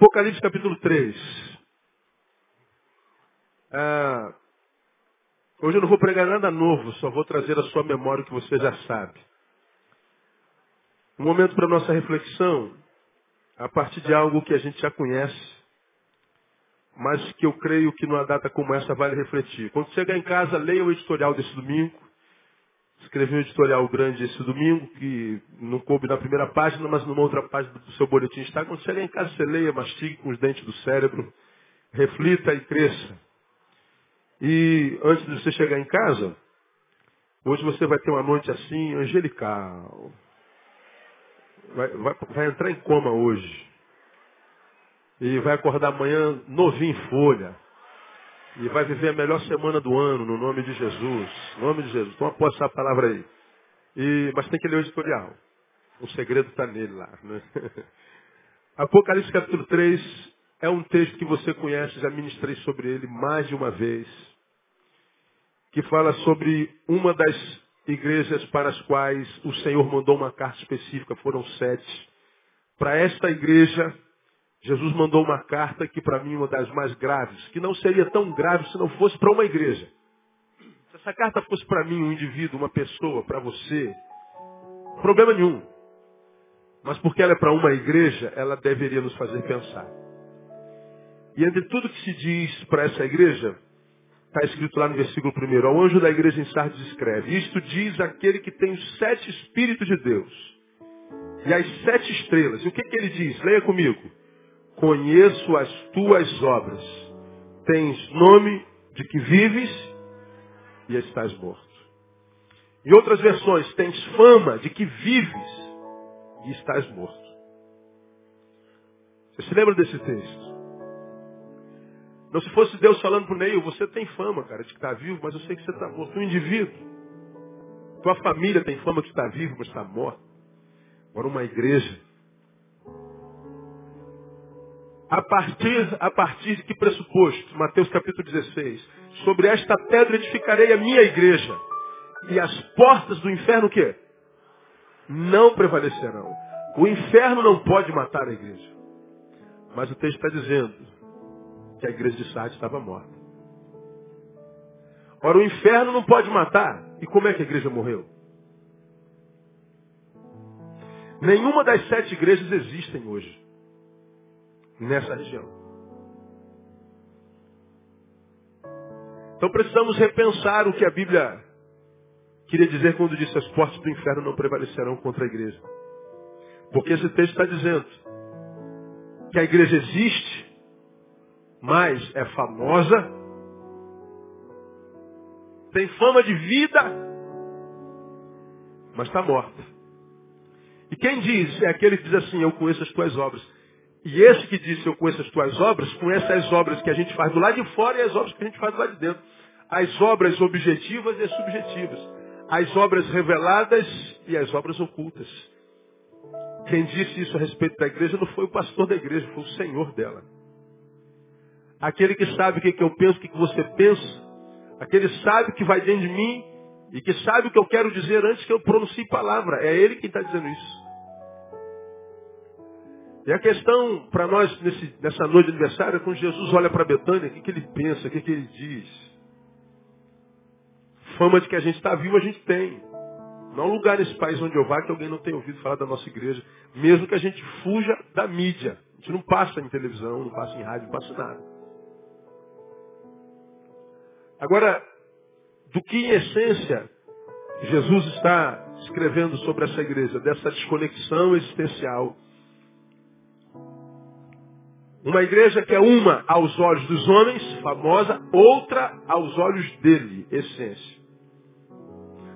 Apocalipse capítulo 3. Ah, hoje eu não vou pregar nada novo, só vou trazer a sua memória o que você já sabe. Um momento para nossa reflexão, a partir de algo que a gente já conhece, mas que eu creio que numa data como essa vale refletir. Quando chegar em casa, leia o editorial desse domingo. Escrevi um editorial grande esse domingo, que não coube na primeira página, mas numa outra página do seu boletim está. Quando chegar em casa, você leia, mastigue com os dentes do cérebro, reflita e cresça. E antes de você chegar em casa, hoje você vai ter uma noite assim, angelical. Vai, vai, vai entrar em coma hoje. E vai acordar amanhã novinho em folha. E vai viver a melhor semana do ano, no nome de Jesus. No nome de Jesus. Toma posse essa palavra aí. E, mas tem que ler o editorial. O segredo está nele lá. Né? Apocalipse capítulo 3 é um texto que você conhece, já ministrei sobre ele mais de uma vez. Que fala sobre uma das igrejas para as quais o Senhor mandou uma carta específica, foram sete. Para esta igreja, Jesus mandou uma carta que para mim é uma das mais graves, que não seria tão grave se não fosse para uma igreja. Se essa carta fosse para mim, um indivíduo, uma pessoa, para você, problema nenhum. Mas porque ela é para uma igreja, ela deveria nos fazer pensar. E entre tudo que se diz para essa igreja, está escrito lá no versículo 1, ao anjo da igreja em Sardes escreve, isto diz aquele que tem os sete Espíritos de Deus e as sete estrelas. E o que, que ele diz? Leia comigo. Conheço as tuas obras. Tens nome de que vives e estás morto. Em outras versões, tens fama de que vives e estás morto. Você se lembra desse texto? Não se fosse Deus falando para o Neil, você tem fama, cara, de que está vivo, mas eu sei que você está morto. Um indivíduo. Tua família tem fama que está vivo, mas está morto. Agora uma igreja a partir, a partir de que pressuposto? Mateus capítulo 16. Sobre esta pedra edificarei a minha igreja. E as portas do inferno o quê? Não prevalecerão. O inferno não pode matar a igreja. Mas o texto está dizendo que a igreja de Sardes estava morta. Ora, o inferno não pode matar. E como é que a igreja morreu? Nenhuma das sete igrejas existem hoje nessa região. Então precisamos repensar o que a Bíblia queria dizer quando disse as portas do inferno não prevalecerão contra a igreja. Porque esse texto está dizendo que a igreja existe, mas é famosa, tem fama de vida, mas está morta. E quem diz é aquele que diz assim, eu conheço as tuas obras. E esse que disse eu conheço as tuas obras, conhece as obras que a gente faz do lado de fora e as obras que a gente faz do lado de dentro. As obras objetivas e as subjetivas. As obras reveladas e as obras ocultas. Quem disse isso a respeito da igreja não foi o pastor da igreja, foi o Senhor dela. Aquele que sabe o que, eu penso, o que, que você pensa. Aquele sabe que vai dentro de mim e que sabe o que eu quero dizer antes que eu pronuncie palavra. É ele quem está dizendo isso. E a questão para nós nesse, nessa noite de aniversário é quando Jesus olha para Betânia, o que, que ele pensa, o que, que ele diz. Fama de que a gente está vivo, a gente tem. Não há lugar nesse país onde eu vá que alguém não tenha ouvido falar da nossa igreja, mesmo que a gente fuja da mídia. A gente não passa em televisão, não passa em rádio, não passa nada. Agora, do que em essência Jesus está escrevendo sobre essa igreja, dessa desconexão existencial uma igreja que é uma aos olhos dos homens, famosa, outra aos olhos dele, essência.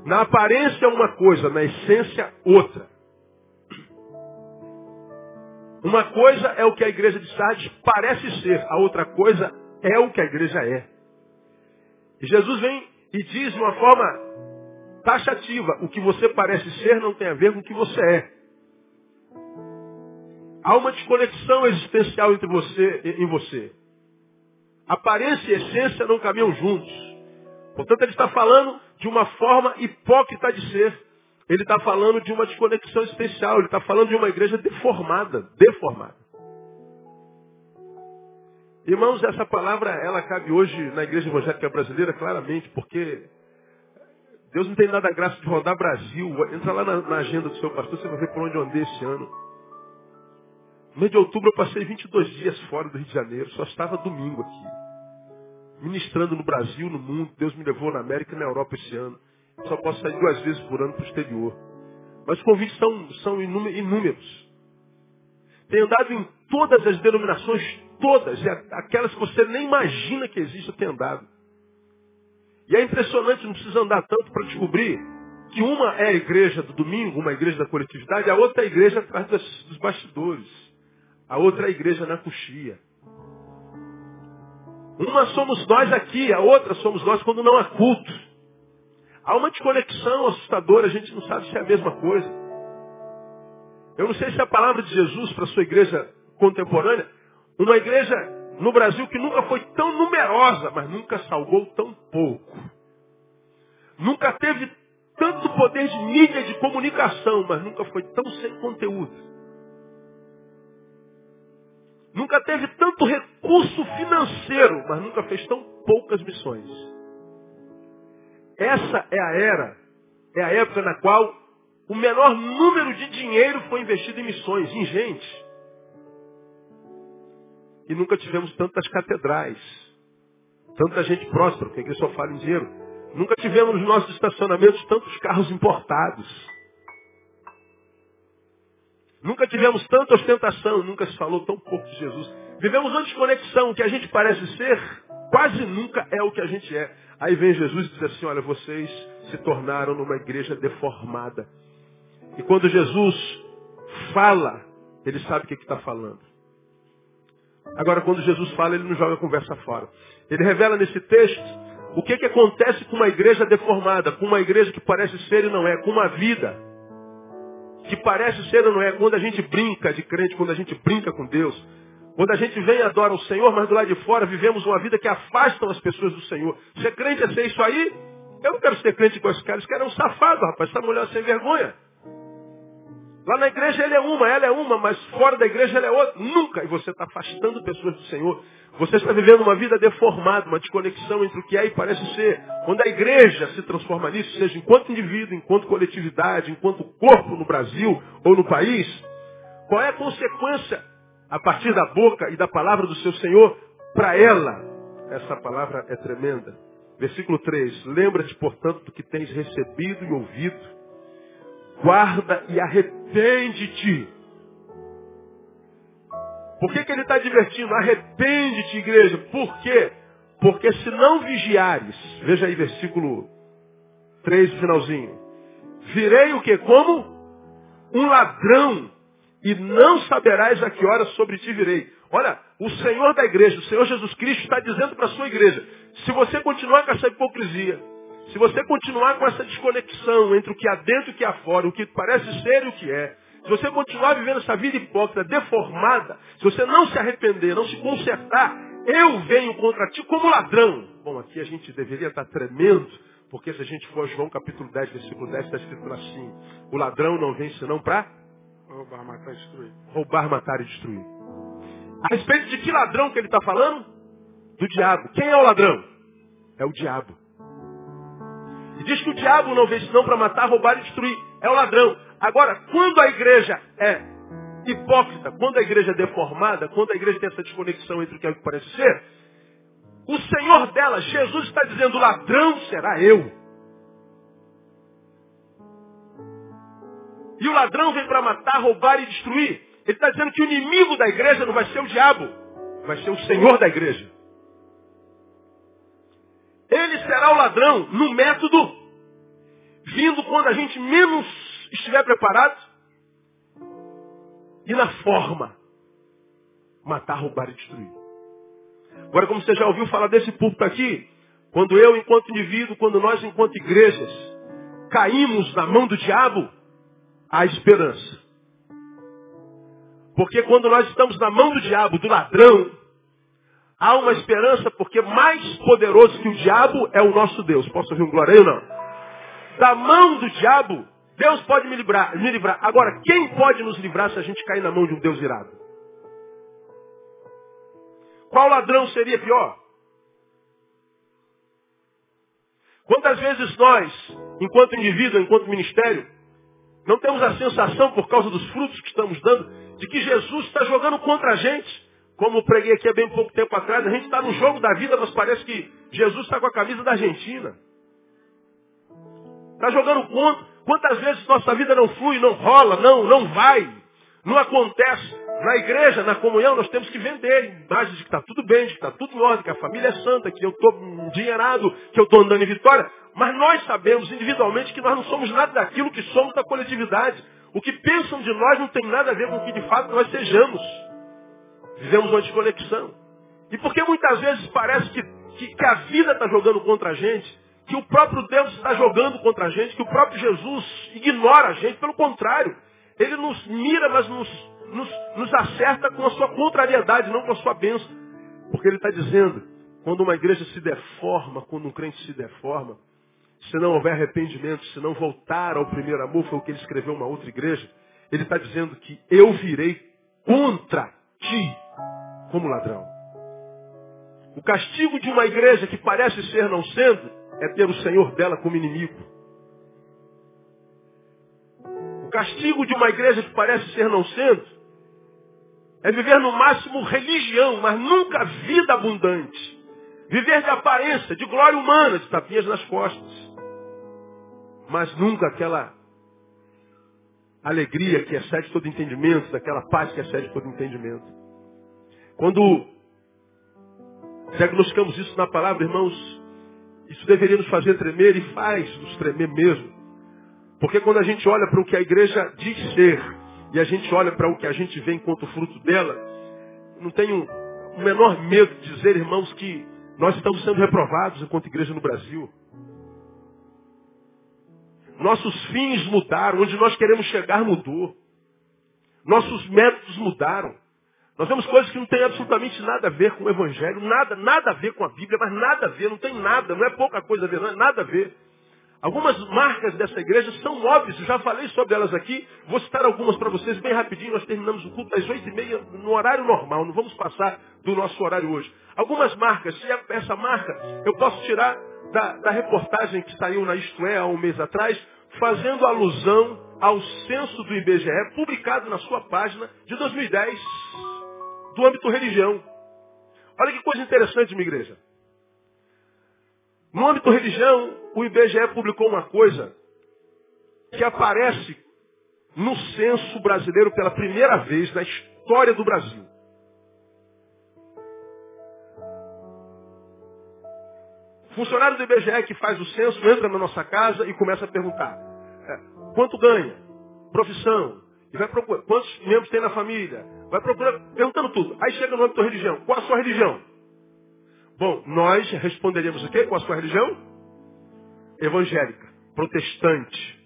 Na aparência uma coisa, na essência outra. Uma coisa é o que a igreja de Sardes parece ser, a outra coisa é o que a igreja é. E Jesus vem e diz de uma forma taxativa, o que você parece ser não tem a ver com o que você é. Há uma desconexão existencial entre você em você. Aparência e essência não caminham juntos. Portanto, ele está falando de uma forma hipócrita de ser. Ele está falando de uma desconexão existencial. Ele está falando de uma igreja deformada. Deformada. Irmãos, essa palavra, ela cabe hoje na igreja evangélica brasileira claramente, porque Deus não tem nada graça de rodar Brasil. Entra lá na, na, agenda do seu pastor, você vai ver por onde eu andei esse ano. No mês de outubro eu passei 22 dias fora do Rio de Janeiro, só estava domingo aqui. Ministrando no Brasil, no mundo. Deus me levou na América e na Europa esse ano. Só posso sair duas vezes por ano para o exterior. Mas os convites são, são inúmeros. Tenho andado em todas as denominações, todas, aquelas que você nem imagina que existe, eu tenho andado. E é impressionante, não precisa andar tanto para descobrir que uma é a igreja do domingo, uma igreja da coletividade, a outra é a igreja atrás dos bastidores. A outra é a igreja na coxia. Uma somos nós aqui, a outra somos nós quando não há culto. Há uma desconexão assustadora, a gente não sabe se é a mesma coisa. Eu não sei se a palavra de Jesus para a sua igreja contemporânea, uma igreja no Brasil que nunca foi tão numerosa, mas nunca salvou tão pouco. Nunca teve tanto poder de mídia de comunicação, mas nunca foi tão sem conteúdo. Nunca teve tanto recurso financeiro, mas nunca fez tão poucas missões. Essa é a era, é a época na qual o menor número de dinheiro foi investido em missões, em gente. E nunca tivemos tantas catedrais, tanta gente próspera, porque a igreja só fala em dinheiro. Nunca tivemos nos nossos estacionamentos tantos carros importados. Nunca tivemos tanta ostentação, nunca se falou tão pouco de Jesus. Vivemos uma desconexão, o que a gente parece ser, quase nunca é o que a gente é. Aí vem Jesus e diz assim, olha, vocês se tornaram numa igreja deformada. E quando Jesus fala, ele sabe o que está falando. Agora, quando Jesus fala, ele não joga a conversa fora. Ele revela nesse texto o que, que acontece com uma igreja deformada, com uma igreja que parece ser e não é, com uma vida que parece ser ou não é, quando a gente brinca de crente, quando a gente brinca com Deus, quando a gente vem e adora o Senhor, mas do lado de fora vivemos uma vida que afasta as pessoas do Senhor. Ser crente é ser isso aí? Eu não quero ser crente com esses caras, que é um safado, rapaz, essa mulher sem vergonha. Lá na igreja ele é uma, ela é uma, mas fora da igreja ela é outra. Nunca. E você está afastando pessoas do Senhor. Você está vivendo uma vida deformada, uma desconexão entre o que é e parece ser. Quando a igreja se transforma nisso, seja enquanto indivíduo, enquanto coletividade, enquanto corpo no Brasil ou no país, qual é a consequência a partir da boca e da palavra do seu Senhor para ela? Essa palavra é tremenda. Versículo 3. Lembra-te, portanto, do que tens recebido e ouvido guarda e arrepende-te. Por que, que ele está divertindo? Arrepende-te, igreja. Por quê? Porque se não vigiares, veja aí versículo 3, finalzinho. Virei o que? Como? Um ladrão. E não saberás a que hora sobre ti virei. Olha, o Senhor da igreja, o Senhor Jesus Cristo está dizendo para a sua igreja, se você continuar com essa hipocrisia, se você continuar com essa desconexão entre o que há dentro e o que há fora, o que parece ser e o que é, se você continuar vivendo essa vida hipócrita, deformada, se você não se arrepender, não se consertar, eu venho contra ti como ladrão. Bom, aqui a gente deveria estar tremendo, porque se a gente for a João capítulo 10, versículo 10, está escrito assim, o ladrão não vem senão para roubar, matar e destruir. Roubar, matar e destruir. A respeito de que ladrão que ele está falando? Do diabo. Quem é o ladrão? É o diabo. E diz que o diabo não veio senão para matar, roubar e destruir. É o ladrão. Agora, quando a igreja é hipócrita, quando a igreja é deformada, quando a igreja tem essa desconexão entre o que é o que parece ser, o Senhor dela, Jesus está dizendo, ladrão será eu. E o ladrão vem para matar, roubar e destruir. Ele está dizendo que o inimigo da igreja não vai ser o diabo, vai ser o Senhor da igreja. Ele será o ladrão no método, vindo quando a gente menos estiver preparado, e na forma, matar, roubar e destruir. Agora, como você já ouviu falar desse púlpito aqui, quando eu, enquanto indivíduo, quando nós, enquanto igrejas, caímos na mão do diabo, há esperança. Porque quando nós estamos na mão do diabo, do ladrão, há uma esperança porque mais poderoso que o diabo é o nosso Deus. Posso ouvir um glória ou não? Da mão do diabo, Deus pode me livrar, me livrar. Agora, quem pode nos livrar se a gente cair na mão de um Deus irado? Qual ladrão seria pior? Quantas vezes nós, enquanto indivíduo, enquanto ministério, não temos a sensação, por causa dos frutos que estamos dando, de que Jesus está jogando contra a gente? Como preguei aqui há bem pouco tempo atrás, a gente está no jogo da vida, mas parece que Jesus está com a camisa da Argentina. Está jogando contra. Quantas vezes nossa vida não flui, não rola, não, não vai, não acontece. Na igreja, na comunhão, nós temos que vender imagens de que está tudo bem, de que está tudo em ordem, que a família é santa, que eu estou endinheirado, que eu estou andando em vitória. Mas nós sabemos individualmente que nós não somos nada daquilo que somos da coletividade. O que pensam de nós não tem nada a ver com o que de fato nós sejamos. Vivemos uma desconexão. E porque muitas vezes parece que, que, que a vida está jogando contra a gente, que o próprio Deus está jogando contra a gente, que o próprio Jesus ignora a gente, pelo contrário, ele nos mira, mas nos, nos, nos acerta com a sua contrariedade, não com a sua bênção. Porque ele está dizendo, quando uma igreja se deforma, quando um crente se deforma, se não houver arrependimento, se não voltar ao primeiro amor, foi o que ele escreveu uma outra igreja, ele está dizendo que eu virei contra ti como ladrão. O castigo de uma igreja que parece ser não sendo é ter o Senhor dela como inimigo. O castigo de uma igreja que parece ser não sendo é viver no máximo religião, mas nunca vida abundante. Viver de aparência, de glória humana, de tapinhas nas costas. Mas nunca aquela alegria que excede todo entendimento, daquela paz que excede todo entendimento. Quando diagnosticamos isso na palavra, irmãos, isso deveria nos fazer tremer e faz nos tremer mesmo. Porque quando a gente olha para o que a igreja diz ser e a gente olha para o que a gente vê enquanto fruto dela, não tenho o menor medo de dizer, irmãos, que nós estamos sendo reprovados enquanto igreja no Brasil. Nossos fins mudaram, onde nós queremos chegar mudou. Nossos métodos mudaram. Nós vemos coisas que não têm absolutamente nada a ver com o Evangelho, nada, nada a ver com a Bíblia, mas nada a ver, não tem nada, não é pouca coisa a ver, não é nada a ver. Algumas marcas dessa igreja são óbvias, já falei sobre elas aqui, vou citar algumas para vocês bem rapidinho, nós terminamos o culto às oito e meia no horário normal, não vamos passar do nosso horário hoje. Algumas marcas, se essa marca eu posso tirar da, da reportagem que saiu na Isto É há um mês atrás, fazendo alusão ao censo do IBGE, publicado na sua página de 2010 do âmbito religião. Olha que coisa interessante, minha igreja. No âmbito religião, o IBGE publicou uma coisa que aparece no censo brasileiro pela primeira vez na história do Brasil. Funcionário do IBGE que faz o censo entra na nossa casa e começa a perguntar: é, quanto ganha? Profissão, e vai procurar quantos membros tem na família. Vai procurar, perguntando tudo. Aí chega no âmbito da religião. Qual a sua religião? Bom, nós responderíamos o quê? Qual a sua religião? Evangélica, protestante.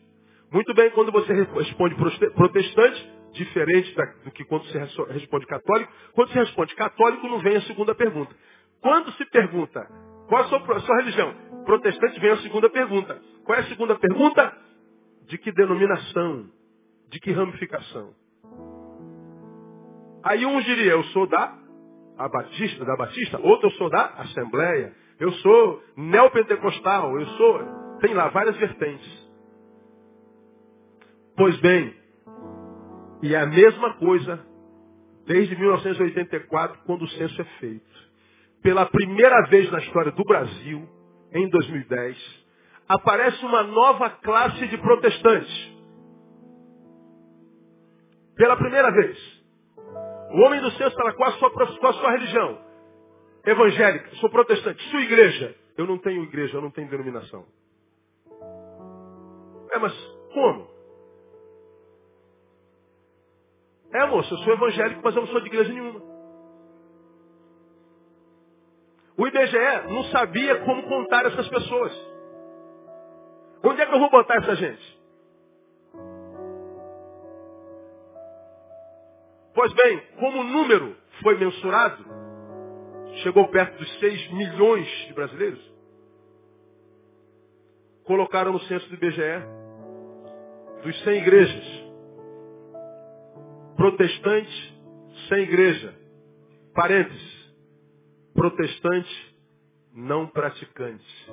Muito bem, quando você responde protestante, diferente do que quando você responde católico. Quando você responde católico, não vem a segunda pergunta. Quando se pergunta qual a sua, a sua religião, protestante, vem a segunda pergunta. Qual é a segunda pergunta? De que denominação? De que ramificação? Aí um diria, eu sou da a Batista, da Batista, outro eu sou da Assembleia, eu sou neopentecostal, eu sou. Tem lá várias vertentes. Pois bem, e é a mesma coisa desde 1984, quando o censo é feito. Pela primeira vez na história do Brasil, em 2010, aparece uma nova classe de protestantes. Pela primeira vez. O homem do censo fala, qual a sua, qual a sua religião? Evangélica, sou protestante. Sua igreja? Eu não tenho igreja, eu não tenho denominação. É, mas como? É, moço, eu sou evangélico, mas eu não sou de igreja nenhuma. O IBGE não sabia como contar essas pessoas. Onde é que eu vou botar essa gente? Pois bem, como o número foi mensurado, chegou perto dos 6 milhões de brasileiros, colocaram no censo do IBGE dos 100 igrejas, protestantes sem igreja, parênteses, protestante não praticante.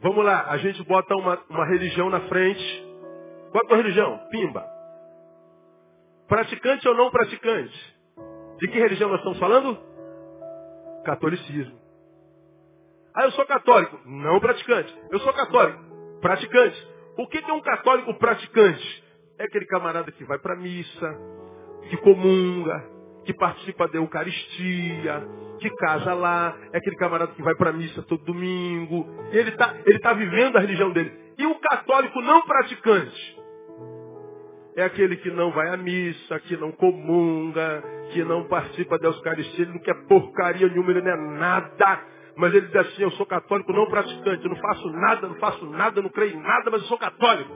Vamos lá, a gente bota uma, uma religião na frente. Qual é a tua religião? Pimba. Praticante ou não praticante? De que religião nós estamos falando? Catolicismo. Ah, eu sou católico. Não praticante. Eu sou católico. Praticante. O que é um católico praticante? É aquele camarada que vai para a missa, que comunga, que participa da Eucaristia, que casa lá, é aquele camarada que vai para a missa todo domingo. Ele está ele tá vivendo a religião dele. E o católico não praticante? É aquele que não vai à missa, que não comunga, que não participa da Eucaristia, ele não quer porcaria nenhuma, ele não é nada. Mas ele diz assim, eu sou católico não praticante, eu não faço nada, não faço nada, não creio em nada, mas eu sou católico.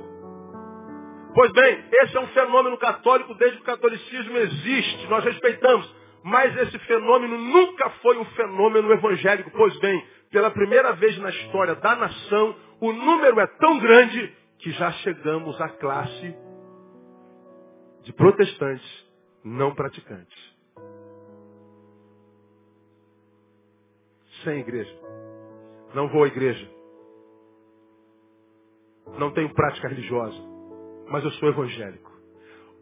Pois bem, esse é um fenômeno católico desde que o catolicismo existe, nós respeitamos. Mas esse fenômeno nunca foi um fenômeno evangélico. Pois bem, pela primeira vez na história da nação, o número é tão grande que já chegamos à classe de protestantes não praticantes. Sem igreja. Não vou à igreja. Não tenho prática religiosa. Mas eu sou evangélico.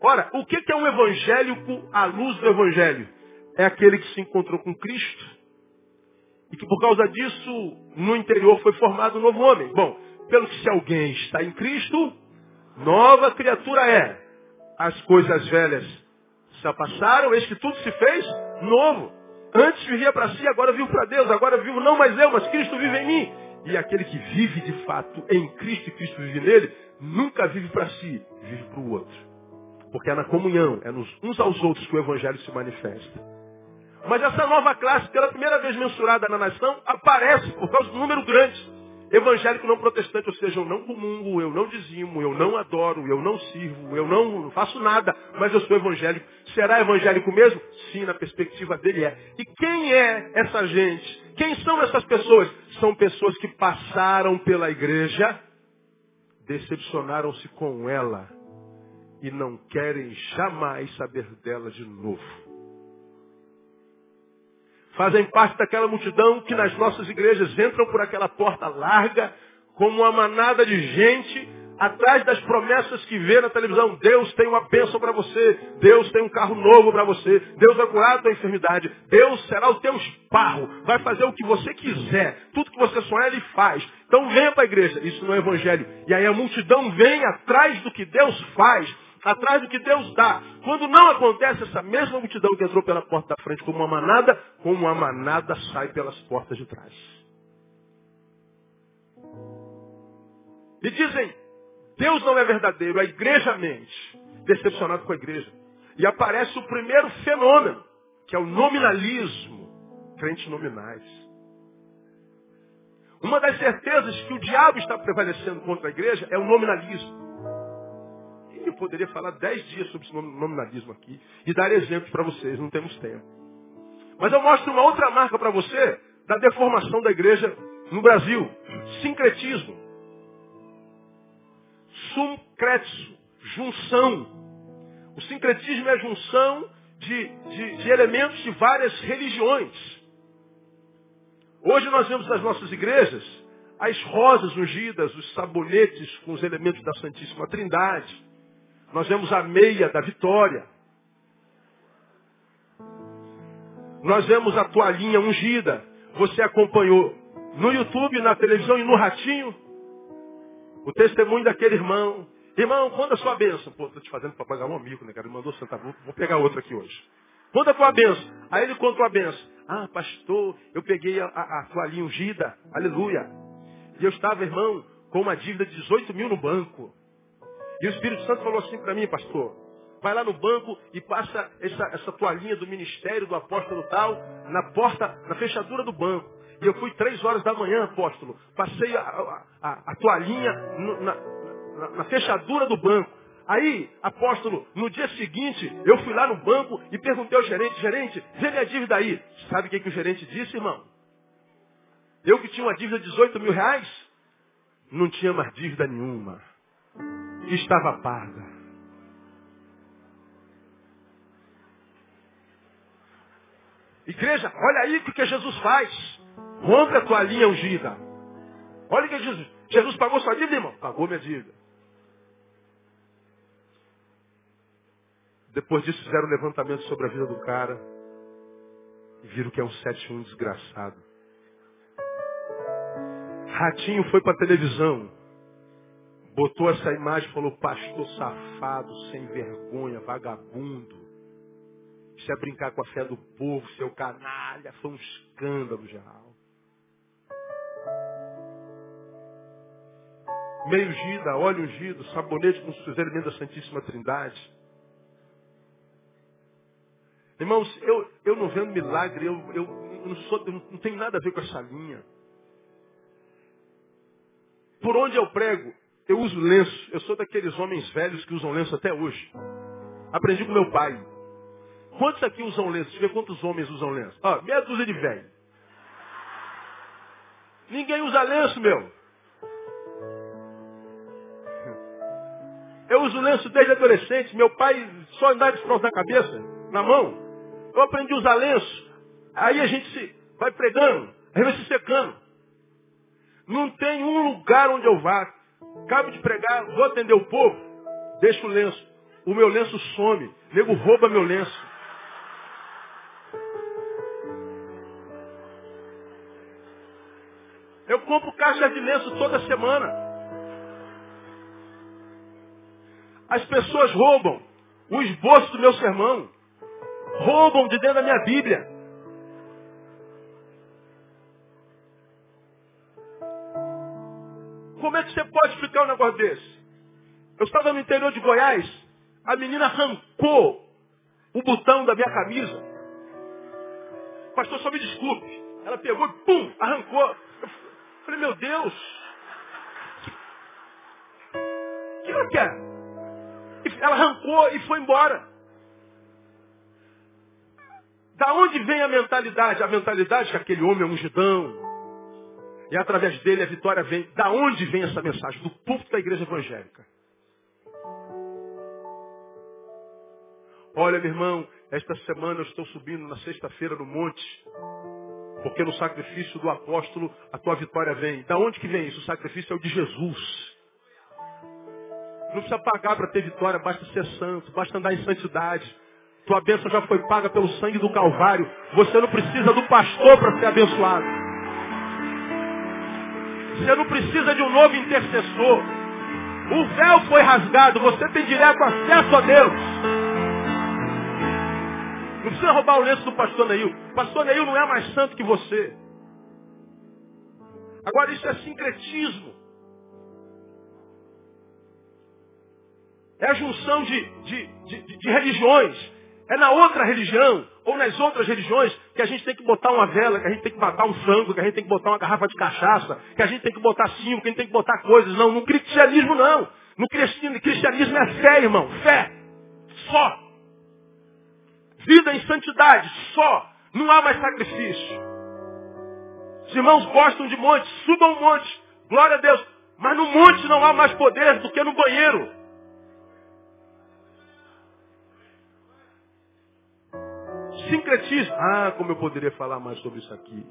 Ora, o que é um evangélico à luz do evangelho? É aquele que se encontrou com Cristo e que por causa disso, no interior foi formado um novo homem. Bom, pelo que se alguém está em Cristo, nova criatura é. As coisas velhas já passaram, eis que tudo se fez novo. Antes vivia para si, agora vivo para Deus, agora vivo não mais eu, mas Cristo vive em mim. E aquele que vive de fato em Cristo e Cristo vive nele, nunca vive para si, vive para o outro. Porque é na comunhão, é nos uns aos outros que o Evangelho se manifesta. Mas essa nova classe, pela primeira vez mensurada na nação, aparece por causa do número grande evangélico não protestante, ou seja, eu não comungo, eu não dizimo, eu não adoro, eu não sirvo, eu não faço nada, mas eu sou evangélico. Será evangélico mesmo? Sim, na perspectiva dele é. E quem é essa gente? Quem são essas pessoas? São pessoas que passaram pela igreja, decepcionaram-se com ela e não querem jamais saber dela de novo fazem parte daquela multidão que nas nossas igrejas entram por aquela porta larga, como uma manada de gente, atrás das promessas que vê na televisão. Deus tem uma bênção para você, Deus tem um carro novo para você, Deus vai curar a tua enfermidade, Deus será o teu esparro, vai fazer o que você quiser, tudo que você sonhar Ele faz. Então venha para a igreja, isso não é evangelho. E aí a multidão vem atrás do que Deus faz, atrás do que Deus dá. Quando não acontece, essa mesma multidão que entrou pela porta da frente como uma manada, como uma manada sai pelas portas de trás. E dizem, Deus não é verdadeiro, a igreja mente. Decepcionado com a igreja. E aparece o primeiro fenômeno, que é o nominalismo. Crentes nominais. Uma das certezas que o diabo está prevalecendo contra a igreja é o nominalismo. Eu poderia falar dez dias sobre esse nominalismo aqui e dar exemplos para vocês, não temos tempo. Mas eu mostro uma outra marca para você da deformação da igreja no Brasil. Sincretismo. Sumcretso. Junção. O sincretismo é a junção de, de, de elementos de várias religiões. Hoje nós vemos nas nossas igrejas as rosas ungidas, os sabonetes com os elementos da Santíssima Trindade. Nós vemos a meia da vitória. Nós vemos a toalhinha ungida. Você acompanhou no YouTube, na televisão e no ratinho o testemunho daquele irmão. Irmão, conta a sua bênção. Pô, estou te fazendo para pagar um amigo, né, cara? Ele mandou sentar. Vou, vou pegar outro aqui hoje. Conta a tua bênção. Aí ele contou a bênção. Ah, pastor, eu peguei a, a, a toalhinha ungida. Aleluia. E eu estava, irmão, com uma dívida de 18 mil no banco. E o Espírito Santo falou assim para mim, pastor, vai lá no banco e passa essa, essa toalhinha do ministério do apóstolo tal na porta, na fechadura do banco. E eu fui três horas da manhã, apóstolo. Passei a, a, a, a toalhinha no, na, na, na fechadura do banco. Aí, apóstolo, no dia seguinte, eu fui lá no banco e perguntei ao gerente, gerente, vê minha dívida aí. Sabe o que, que o gerente disse, irmão? Eu que tinha uma dívida de 18 mil reais, não tinha mais dívida nenhuma estava paga. Igreja, olha aí o que Jesus faz. Rompe a tua linha ungida. Olha o que Jesus. Jesus pagou sua dívida, irmão? Pagou minha dívida. Depois disso fizeram um levantamento sobre a vida do cara. E viram que é um 7-1 desgraçado. Ratinho foi para televisão. Botou essa imagem e falou, pastor safado, sem vergonha, vagabundo. Isso é brincar com a fé do povo, seu canalha. Foi um escândalo geral. Meio ungida, óleo ungido, sabonete com os elementos da Santíssima Trindade. Irmãos, eu, eu não vendo milagre, eu, eu, eu não, sou, eu não tenho nada a ver com essa linha. Por onde eu prego, eu uso lenço. Eu sou daqueles homens velhos que usam lenço até hoje. Aprendi com meu pai. Quantos aqui usam lenço? Deixa eu ver quantos homens usam lenço. Ó, meia dúzia de velho. Ninguém usa lenço, meu. Eu uso lenço desde adolescente. Meu pai só andava de frente na cabeça, na mão. Eu aprendi a usar lenço. Aí a gente se vai pregando, aí vai se secando. Não tem um lugar onde eu vá. Acabo de pregar, vou atender o povo, deixo o lenço. O meu lenço some. Nego rouba meu lenço. Eu compro caixa de lenço toda semana. As pessoas roubam o esboço do meu sermão. Roubam de dentro da minha Bíblia. Como é que você pode explicar um negócio desse? Eu estava no interior de Goiás, a menina arrancou o botão da minha camisa. Pastor, só me desculpe. Ela pegou e pum, arrancou. Eu falei, meu Deus. O que ela quer? Ela arrancou e foi embora. Da onde vem a mentalidade? A mentalidade que aquele homem é ungidão. E através dele a vitória vem. Da onde vem essa mensagem? Do púlpito da igreja evangélica. Olha, meu irmão, esta semana eu estou subindo na sexta-feira no monte. Porque no sacrifício do apóstolo a tua vitória vem. Da onde que vem isso? O sacrifício é o de Jesus. Não precisa pagar para ter vitória, basta ser santo, basta andar em santidade. Tua bênção já foi paga pelo sangue do Calvário. Você não precisa do pastor para ser abençoado. Você não precisa de um novo intercessor. O véu foi rasgado. Você tem direto acesso a Deus. Não precisa roubar o lenço do pastor Neil. O pastor Neil não é mais santo que você. Agora isso é sincretismo. É a junção de, de, de, de religiões. É na outra religião, ou nas outras religiões, que a gente tem que botar uma vela, que a gente tem que matar um sangue, que a gente tem que botar uma garrafa de cachaça, que a gente tem que botar cinco, que a gente tem que botar coisas. Não, no cristianismo não. No cristianismo é fé, irmão. Fé. Só. Vida em santidade. Só. Não há mais sacrifício. Os irmãos gostam de monte, subam um monte. Glória a Deus. Mas no monte não há mais poder do que no banheiro. Sincretismo. Ah, como eu poderia falar mais sobre isso aqui.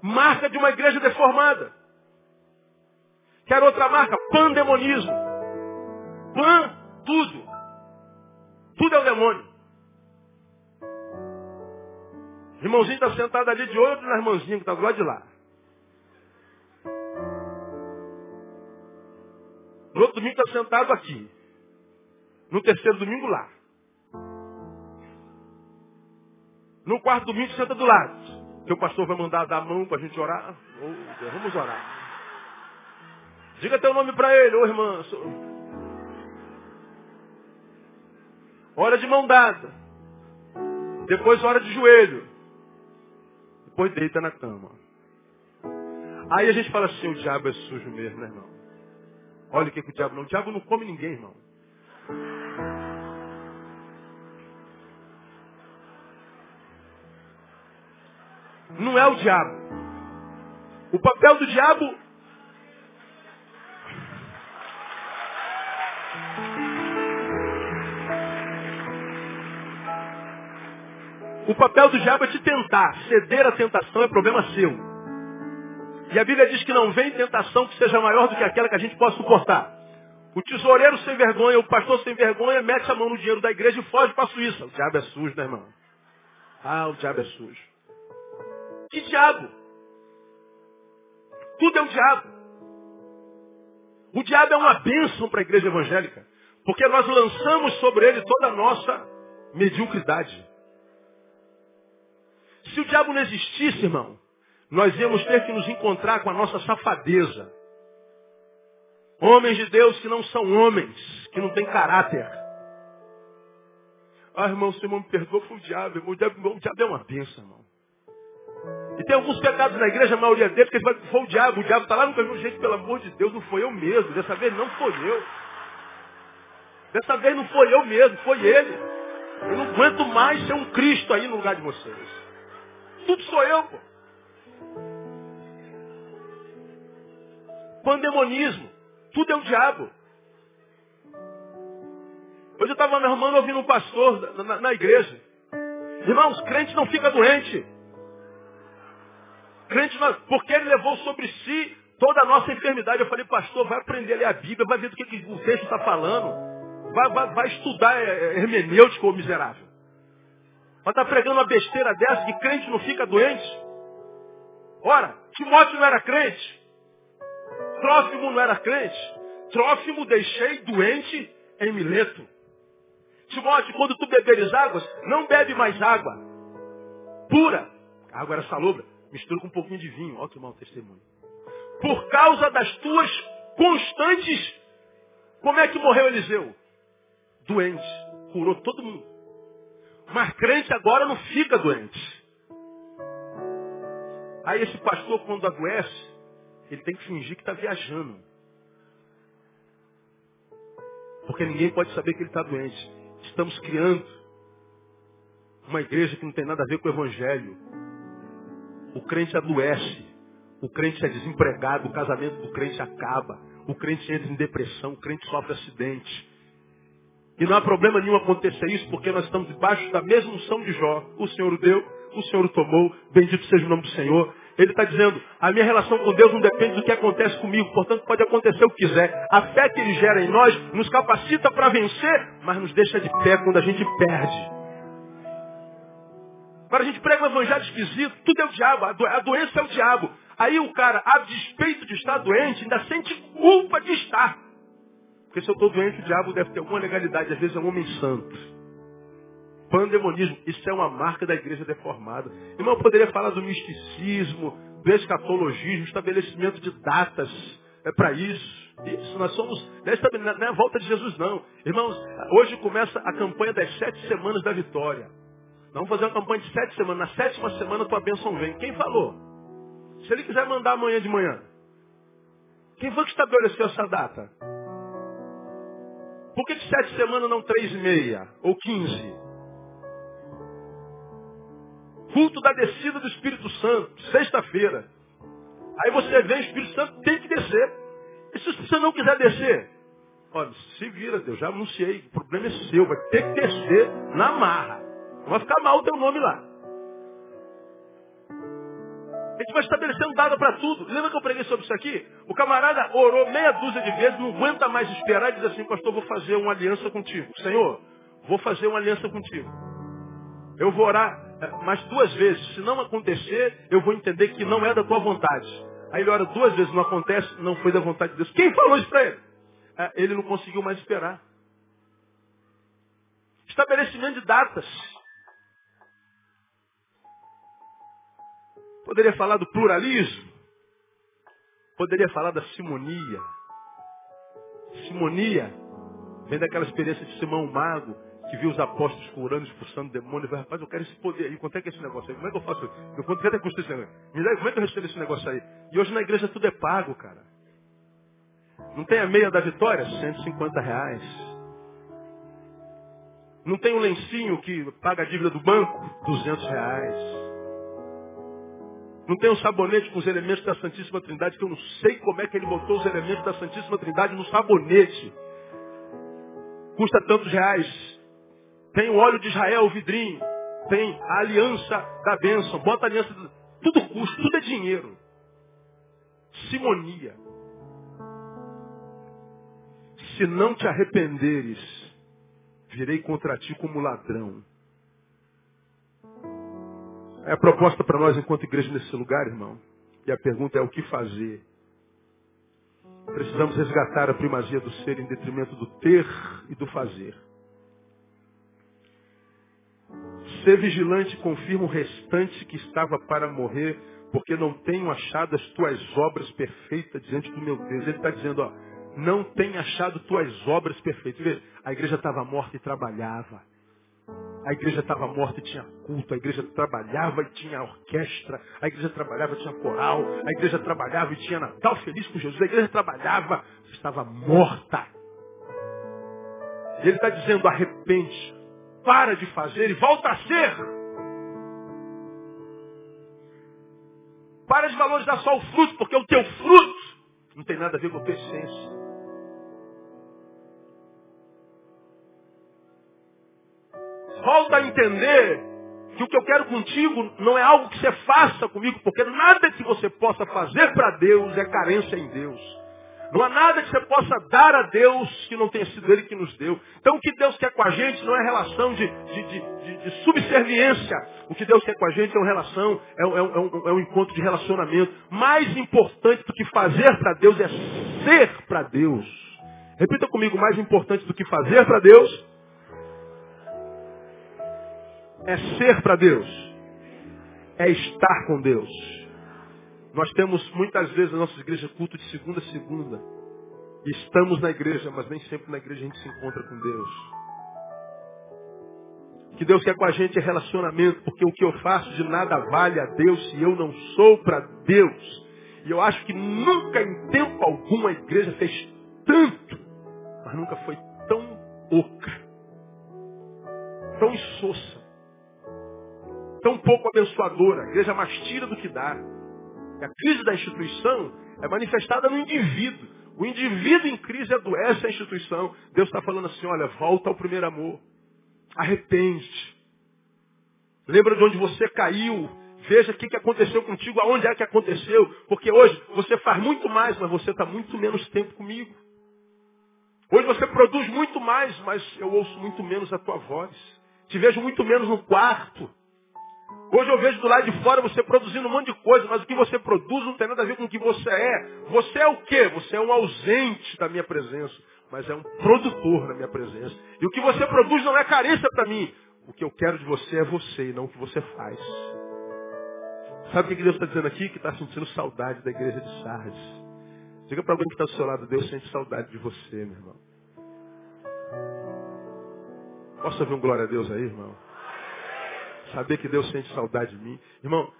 Marca de uma igreja deformada. Quer outra marca? Pandemonismo. Pan, tudo. Tudo é o demônio. Irmãozinho está sentado ali de olho na irmãzinha que está do lado de lá. No outro domingo está sentado aqui. No terceiro domingo lá. No quarto domingo senta do lado. O pastor vai mandar dar a mão para a gente orar. Oh, vamos orar. Diga teu nome para ele, ô oh, irmã. Hora de mão dada. Depois hora de joelho. Depois deita na cama. Aí a gente fala assim, o diabo é sujo mesmo, né, irmão? Olha o que, que o diabo não. O diabo não come ninguém, irmão. Não é o diabo. O papel do diabo O papel do diabo é te tentar. Ceder à tentação é problema seu. E a Bíblia diz que não vem tentação que seja maior do que aquela que a gente possa suportar. O tesoureiro sem vergonha, o pastor sem vergonha, mete a mão no dinheiro da igreja e foge para a Suíça. O diabo é sujo, né, irmão? Ah, o diabo é sujo. Que diabo? Tudo é o diabo. O diabo é uma bênção para a igreja evangélica. Porque nós lançamos sobre ele toda a nossa mediocridade. Se o diabo não existisse, irmão, nós íamos ter que nos encontrar com a nossa safadeza. Homens de Deus que não são homens, que não têm caráter. Ah, irmão, o Senhor me perdoa, foi o diabo. Irmão, o, diabo o diabo é uma bênção, irmão. E tem alguns pecados na igreja, a maioria deles, que foi o diabo. O diabo está lá no caminho, gente, pelo amor de Deus, não foi eu mesmo. Dessa vez não foi eu. Dessa vez não foi eu mesmo, foi ele. Eu não aguento mais ser um Cristo aí no lugar de vocês. Tudo sou eu, pô. Pandemonismo. Tudo é o diabo. Hoje eu estava me arrumando ouvindo um pastor na, na, na igreja. Irmãos, crente não fica doente. Crente não, porque ele levou sobre si toda a nossa enfermidade. Eu falei, pastor, vai aprender a ler a Bíblia, vai ver do que, que o texto está falando. Vai, vai, vai estudar é, é, hermenêutico, miserável. Mas está pregando uma besteira dessa que crente não fica doente? Ora, Timóteo não era crente. Trófimo não era crente. Trófimo deixei doente em Mileto. Timóteo, quando tu beberes águas, não bebe mais água. Pura. A água era salobra. Mistura com um pouquinho de vinho. Olha que mau testemunho. Por causa das tuas constantes. Como é que morreu Eliseu? Doente. Curou todo mundo. Mas crente agora não fica doente. Aí esse pastor, quando adoece, ele tem que fingir que está viajando. Porque ninguém pode saber que ele está doente. Estamos criando uma igreja que não tem nada a ver com o evangelho. O crente adoece. O crente é desempregado, o casamento do crente acaba. O crente entra em depressão, o crente sofre acidente. E não há problema nenhum acontecer isso, porque nós estamos debaixo da mesma unção de Jó. O Senhor o deu, o Senhor o tomou, bendito seja o nome do Senhor. Ele está dizendo, a minha relação com Deus não depende do que acontece comigo, portanto pode acontecer o que quiser. A fé que Ele gera em nós nos capacita para vencer, mas nos deixa de pé quando a gente perde. Agora a gente prega um evangelho esquisito, tudo é o diabo, a doença é o diabo. Aí o cara, a despeito de estar doente, ainda sente culpa de estar. Porque se eu estou doente, o diabo deve ter alguma legalidade. Às vezes é um homem santo. Pandemonismo, isso é uma marca da igreja deformada. Irmão, eu poderia falar do misticismo, do escatologismo, estabelecimento de datas. É para isso. Isso, nós somos. Não é a volta de Jesus, não. Irmãos, hoje começa a campanha das sete semanas da vitória. Nós vamos fazer uma campanha de sete semanas. Na sétima semana tua bênção vem. Quem falou? Se ele quiser mandar amanhã de manhã. Quem foi que estabeleceu essa data? Por que, que sete semanas não três e meia? Ou quinze? Culto da descida do Espírito Santo, sexta-feira. Aí você vem, o Espírito Santo tem que descer. E se você não quiser descer? Olha, se vira, Deus, já anunciei, o problema é seu, vai ter que descer na marra. Não vai ficar mal o teu nome lá. A gente vai estabelecendo data para tudo. Lembra que eu preguei sobre isso aqui? O camarada orou meia dúzia de vezes, não aguenta mais esperar e diz assim, pastor, vou fazer uma aliança contigo. Senhor, vou fazer uma aliança contigo. Eu vou orar mais duas vezes. Se não acontecer, eu vou entender que não é da tua vontade. Aí ele ora duas vezes, não acontece, não foi da vontade de Deus. Quem falou isso para ele? Eh, ele não conseguiu mais esperar. Estabelecimento de datas. Poderia falar do pluralismo. Poderia falar da simonia. Simonia vem daquela experiência de Simão Mago, que viu os apóstolos curando, expulsando demônios. Falei, rapaz, eu quero esse poder aí. Quanto é que é esse negócio aí? Como é que eu faço? Eu, quanto é que custa esse negócio? Me dá, como é que eu recebo esse negócio aí? E hoje na igreja tudo é pago, cara. Não tem a meia da vitória? 150 reais. Não tem um lencinho que paga a dívida do banco? 200 reais. Não tem um sabonete com os elementos da Santíssima Trindade, que eu não sei como é que ele botou os elementos da Santíssima Trindade no sabonete. Custa tantos reais. Tem o óleo de Israel, o vidrinho. tem a aliança da bênção. Bota a aliança. Do... Tudo custa, tudo é dinheiro. Simonia. Se não te arrependeres, virei contra ti como ladrão. É a proposta para nós enquanto igreja nesse lugar, irmão. E a pergunta é o que fazer. Precisamos resgatar a primazia do ser em detrimento do ter e do fazer. Ser vigilante confirma o restante que estava para morrer, porque não tenho achado as tuas obras perfeitas diante do meu Deus. Ele está dizendo, ó, não tenho achado tuas obras perfeitas. Vê, a igreja estava morta e trabalhava. A igreja estava morta e tinha culto, a igreja trabalhava e tinha orquestra, a igreja trabalhava e tinha coral, a igreja trabalhava e tinha Natal feliz com Jesus, a igreja trabalhava, estava morta. E ele está dizendo, arrepende, para de fazer e volta a ser. Para de valorizar só o fruto, porque o teu fruto não tem nada a ver com a tua essência. volta a entender que o que eu quero contigo não é algo que você faça comigo, porque nada que você possa fazer para Deus é carência em Deus. Não há nada que você possa dar a Deus que não tenha sido Ele que nos deu. Então o que Deus quer com a gente não é relação de, de, de, de subserviência. O que Deus quer com a gente é uma relação, é, é, é, um, é um encontro de relacionamento. Mais importante do que fazer para Deus é ser para Deus. Repita comigo, mais importante do que fazer para Deus é ser para Deus. É estar com Deus. Nós temos muitas vezes na nossa igreja culto de segunda a segunda. Estamos na igreja, mas nem sempre na igreja a gente se encontra com Deus. O que Deus quer com a gente é relacionamento, porque o que eu faço de nada vale a Deus se eu não sou para Deus. E eu acho que nunca em tempo algum a igreja fez tanto, mas nunca foi tão oca, tão insossa tão pouco abençoadora. A igreja mais tira do que dá. A crise da instituição é manifestada no indivíduo. O indivíduo em crise adoece a instituição. Deus está falando assim, olha, volta ao primeiro amor. Arrepende. Lembra de onde você caiu. Veja o que, que aconteceu contigo, aonde é que aconteceu. Porque hoje você faz muito mais, mas você está muito menos tempo comigo. Hoje você produz muito mais, mas eu ouço muito menos a tua voz. Te vejo muito menos no quarto. Hoje eu vejo do lado de fora você produzindo um monte de coisa, mas o que você produz não tem nada a ver com o que você é. Você é o quê? Você é um ausente da minha presença, mas é um produtor da minha presença. E o que você produz não é carência para mim. O que eu quero de você é você e não o que você faz. Sabe o que Deus está dizendo aqui? Que está sentindo saudade da igreja de Sardes. Diga para alguém que está do seu lado, Deus sente saudade de você, meu irmão. Posso ouvir um glória a Deus aí, irmão? Saber que Deus sente saudade de mim. Irmão,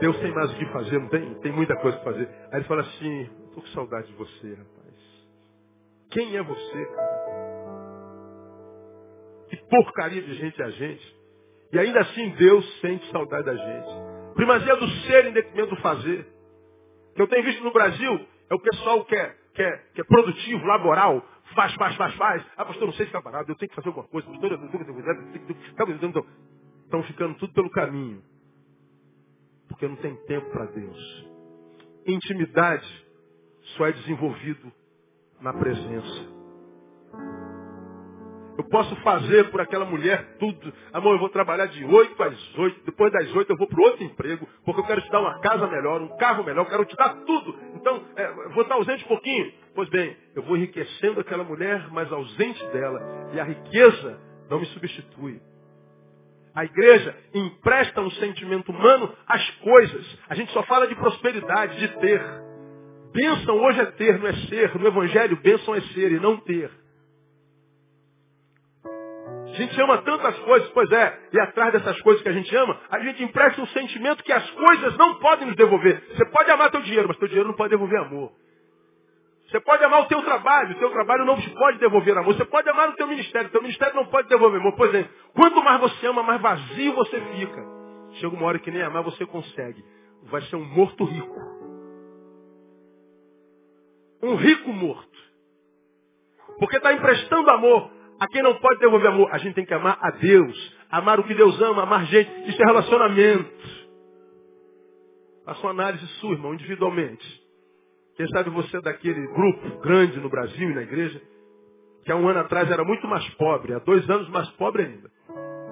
Deus tem mais o que fazer, não tem? Tem muita coisa para fazer. Aí ele fala assim, estou com saudade de você, rapaz. Quem é você, cara? Que porcaria de gente é a gente. E ainda assim Deus sente saudade da gente. Primazia do ser em detrimento do fazer. Que eu tenho visto no Brasil é o pessoal que é, que é, que é produtivo, laboral, faz, faz, faz, faz. Ah, pastor, não sei ficar parado, eu tenho que fazer alguma coisa. Pastor, eu tenho que estão ficando tudo pelo caminho. Porque não tem tempo para Deus. Intimidade só é desenvolvido na presença. Eu posso fazer por aquela mulher tudo. Amor, eu vou trabalhar de 8 às 8. Depois das 8 eu vou para outro emprego. Porque eu quero te dar uma casa melhor, um carro melhor. Eu quero te dar tudo. Então, é, vou estar ausente um pouquinho. Pois bem, eu vou enriquecendo aquela mulher, mas ausente dela. E a riqueza não me substitui. A igreja empresta um sentimento humano às coisas. A gente só fala de prosperidade, de ter. Bênção hoje é ter, não é ser. No Evangelho, bênção é ser e não ter. A gente ama tantas coisas, pois é, e atrás dessas coisas que a gente ama, a gente empresta um sentimento que as coisas não podem nos devolver. Você pode amar teu dinheiro, mas teu dinheiro não pode devolver amor. Você pode amar o teu trabalho, o teu trabalho não te pode devolver amor. Você pode amar o teu ministério, o teu ministério não pode devolver amor. Pois é, quanto mais você ama, mais vazio você fica. Chega uma hora que nem amar você consegue. Vai ser um morto rico. Um rico morto. Porque está emprestando amor A quem não pode devolver amor? A gente tem que amar a Deus. Amar o que Deus ama, amar gente. Isso é relacionamento. Faça uma análise sua, irmão, individualmente. Quem sabe você é daquele grupo grande no Brasil e na igreja, que há um ano atrás era muito mais pobre, há dois anos mais pobre ainda.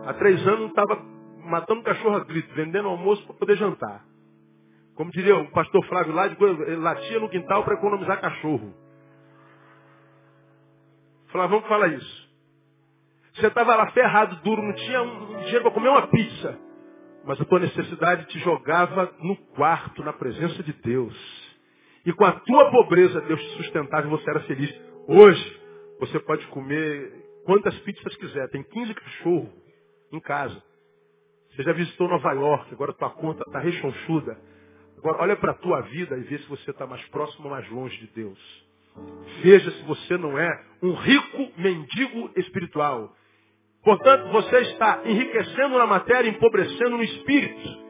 Há três anos estava matando cachorro a grito, vendendo almoço para poder jantar. Como diria o pastor Flávio lá, ele latia no quintal para economizar cachorro. Falava, vamos falar isso. Você estava lá ferrado, duro, não tinha um dinheiro para comer uma pizza. Mas a tua necessidade te jogava no quarto, na presença de Deus. E com a tua pobreza, Deus te sustentava e você era feliz. Hoje, você pode comer quantas pizzas quiser. Tem 15 cachorros em casa. Você já visitou Nova York, agora tua conta está rechonchuda. Agora olha para a tua vida e vê se você está mais próximo ou mais longe de Deus. Veja se você não é um rico mendigo espiritual. Portanto, você está enriquecendo na matéria, empobrecendo no espírito.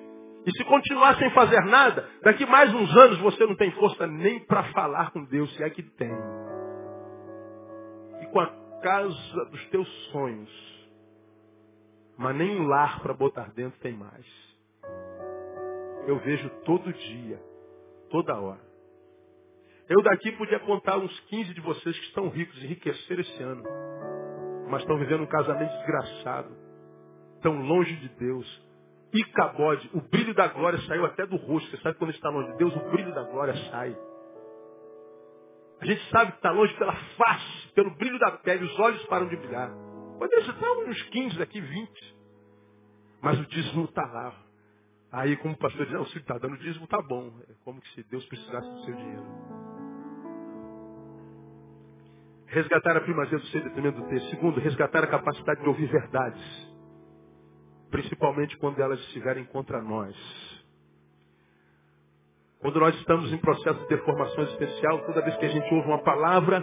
E se continuar sem fazer nada, daqui mais uns anos você não tem força nem para falar com Deus, se é que tem. E com a casa dos teus sonhos, mas nem um lar para botar dentro tem mais. Eu vejo todo dia, toda hora. Eu daqui podia contar uns 15 de vocês que estão ricos, enriqueceram esse ano mas estão vivendo um casamento desgraçado. Estão longe de Deus. E o brilho da glória saiu até do rosto. Você sabe quando está longe de Deus, o brilho da glória sai. A gente sabe que está longe pela face, pelo brilho da pele, os olhos param de brilhar. Poderia estar uns 15 daqui, 20. Mas o dízimo está lá. Aí, como o pastor diz, o senhor está dando dízimo, está bom. É como se Deus precisasse do seu dinheiro. Resgatar a primazia do ser detrimento do texto. Segundo, resgatar a capacidade de ouvir verdades. Principalmente quando elas estiverem contra nós. Quando nós estamos em processo de deformação especial, toda vez que a gente ouve uma palavra,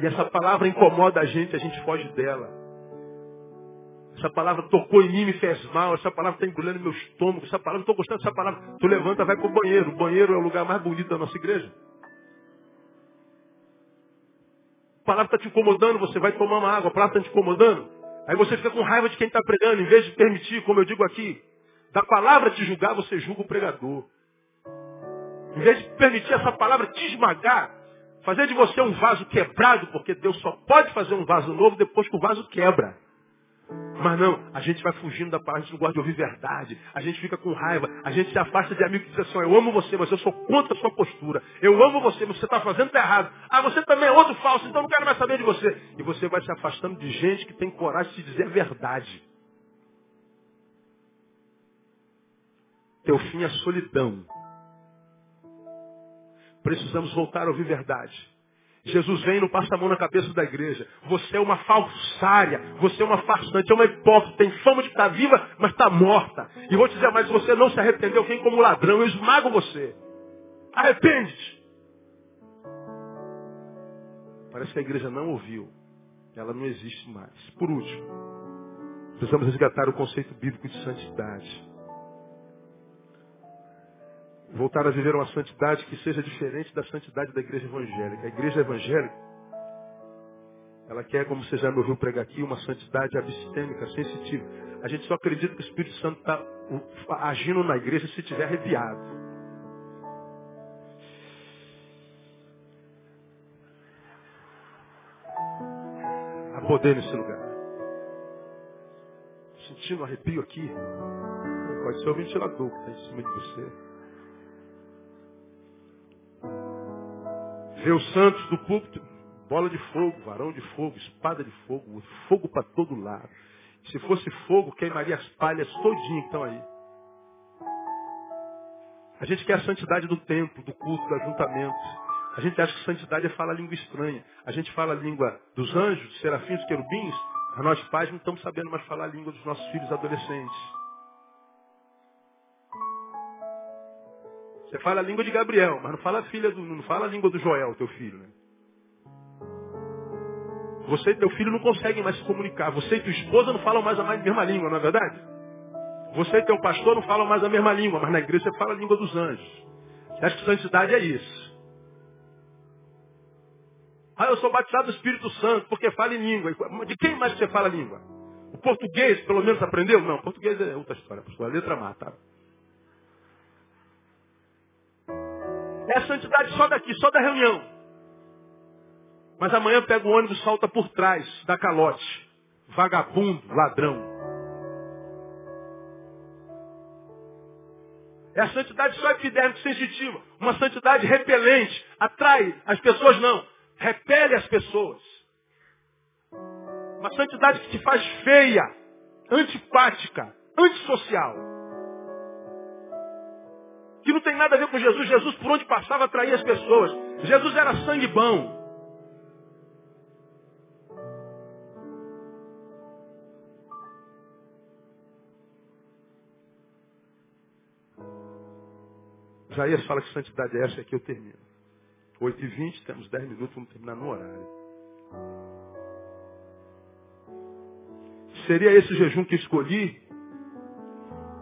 e essa palavra incomoda a gente, a gente foge dela. Essa palavra tocou em mim, me fez mal. Essa palavra está engolindo meu estômago. Essa palavra, estou gostando dessa palavra. Tu levanta, vai para o banheiro. O banheiro é o lugar mais bonito da nossa igreja. A palavra está te incomodando, você vai tomar uma água, a palavra está te incomodando. Aí você fica com raiva de quem está pregando, em vez de permitir, como eu digo aqui, da palavra te julgar, você julga o pregador. Em vez de permitir essa palavra te esmagar, fazer de você um vaso quebrado, porque Deus só pode fazer um vaso novo depois que o vaso quebra. Mas não, a gente vai fugindo da palavra, a gente não gosta de ouvir verdade, a gente fica com raiva, a gente se afasta de amigo que diz assim, eu amo você, mas eu sou contra a sua postura. Eu amo você, mas você está fazendo errado. Ah, você também é outro falso, então não quero mais saber de você. E você vai se afastando de gente que tem coragem de dizer a verdade. Teu fim é solidão. Precisamos voltar a ouvir verdade. Jesus vem e não passa a mão na cabeça da igreja. Você é uma falsária, você é uma farsante, é uma hipócrita, tem fama de estar viva, mas está morta. E vou te dizer, mas você não se arrependeu, vem como ladrão, eu esmago você. Arrepende-te. Parece que a igreja não ouviu. Ela não existe mais. Por último, precisamos resgatar o conceito bíblico de santidade voltar a viver uma santidade que seja diferente da santidade da igreja evangélica. A igreja evangélica, ela quer, como você já me ouviu pregar aqui, uma santidade abstêmica, sensitiva. A gente só acredita que o Espírito Santo está agindo na igreja se tiver arrepiado. Há poder nesse lugar. Sentindo um arrepio aqui. Pode ser o ventilador que está em cima de você. Vê os santos do púlpito, bola de fogo, varão de fogo, espada de fogo, fogo para todo lado. Se fosse fogo, queimaria as palhas todinho que estão aí. A gente quer a santidade do templo, do culto, do ajuntamento. A gente acha que santidade é falar língua estranha. A gente fala a língua dos anjos, dos serafins, dos querubins. Mas nós pais não estamos sabendo mais falar a língua dos nossos filhos adolescentes. Você fala a língua de Gabriel, mas não fala a filha do, não fala a língua do Joel, teu filho. Né? Você e teu filho não conseguem mais se comunicar. Você e tua esposa não falam mais a mesma língua, não é verdade? Você e teu pastor não falam mais a mesma língua, mas na igreja você fala a língua dos anjos. Você acha que santidade é isso? Ah, eu sou batizado do Espírito Santo, porque fala em língua. De quem mais você fala língua? O português, pelo menos, aprendeu? Não, português é outra história. A letra mata. É santidade só daqui, só da reunião. Mas amanhã pega o ônibus salta por trás, da calote. Vagabundo, ladrão. É a santidade só epidérmica sensitiva. Uma santidade repelente. Atrai as pessoas não. Repele as pessoas. Uma santidade que te faz feia, antipática, antissocial. Que não tem nada a ver com Jesus. Jesus, por onde passava, atraía as pessoas. Jesus era sangue bom. Isaías fala que santidade é essa, aqui eu termino. 8 e 20 temos 10 minutos, vamos terminar no horário. Seria esse o jejum que escolhi?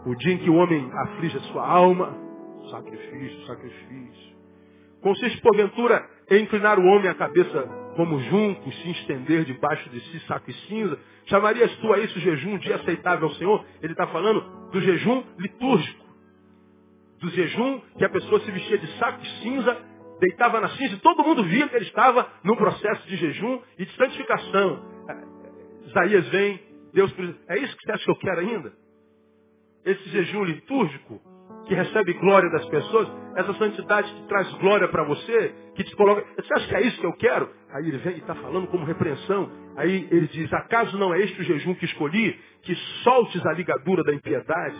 O dia em que o homem aflige a sua alma? Sacrifício, sacrifício. Consiste, porventura, em inclinar o homem a cabeça como junco, se estender debaixo de si saco e cinza? Chamarias tu a isso jejum, dia aceitável ao Senhor? Ele está falando do jejum litúrgico do jejum, que a pessoa se vestia de saco de cinza, deitava na cinza e todo mundo via que ele estava num processo de jejum e de santificação. É, Isaías vem, Deus, é isso que você acha que eu quero ainda? Esse jejum litúrgico que recebe glória das pessoas, essa santidade que traz glória para você, que te coloca. Você acha que é isso que eu quero? Aí ele vem e está falando como repreensão. Aí ele diz, acaso não é este o jejum que escolhi? Que soltes a ligadura da impiedade,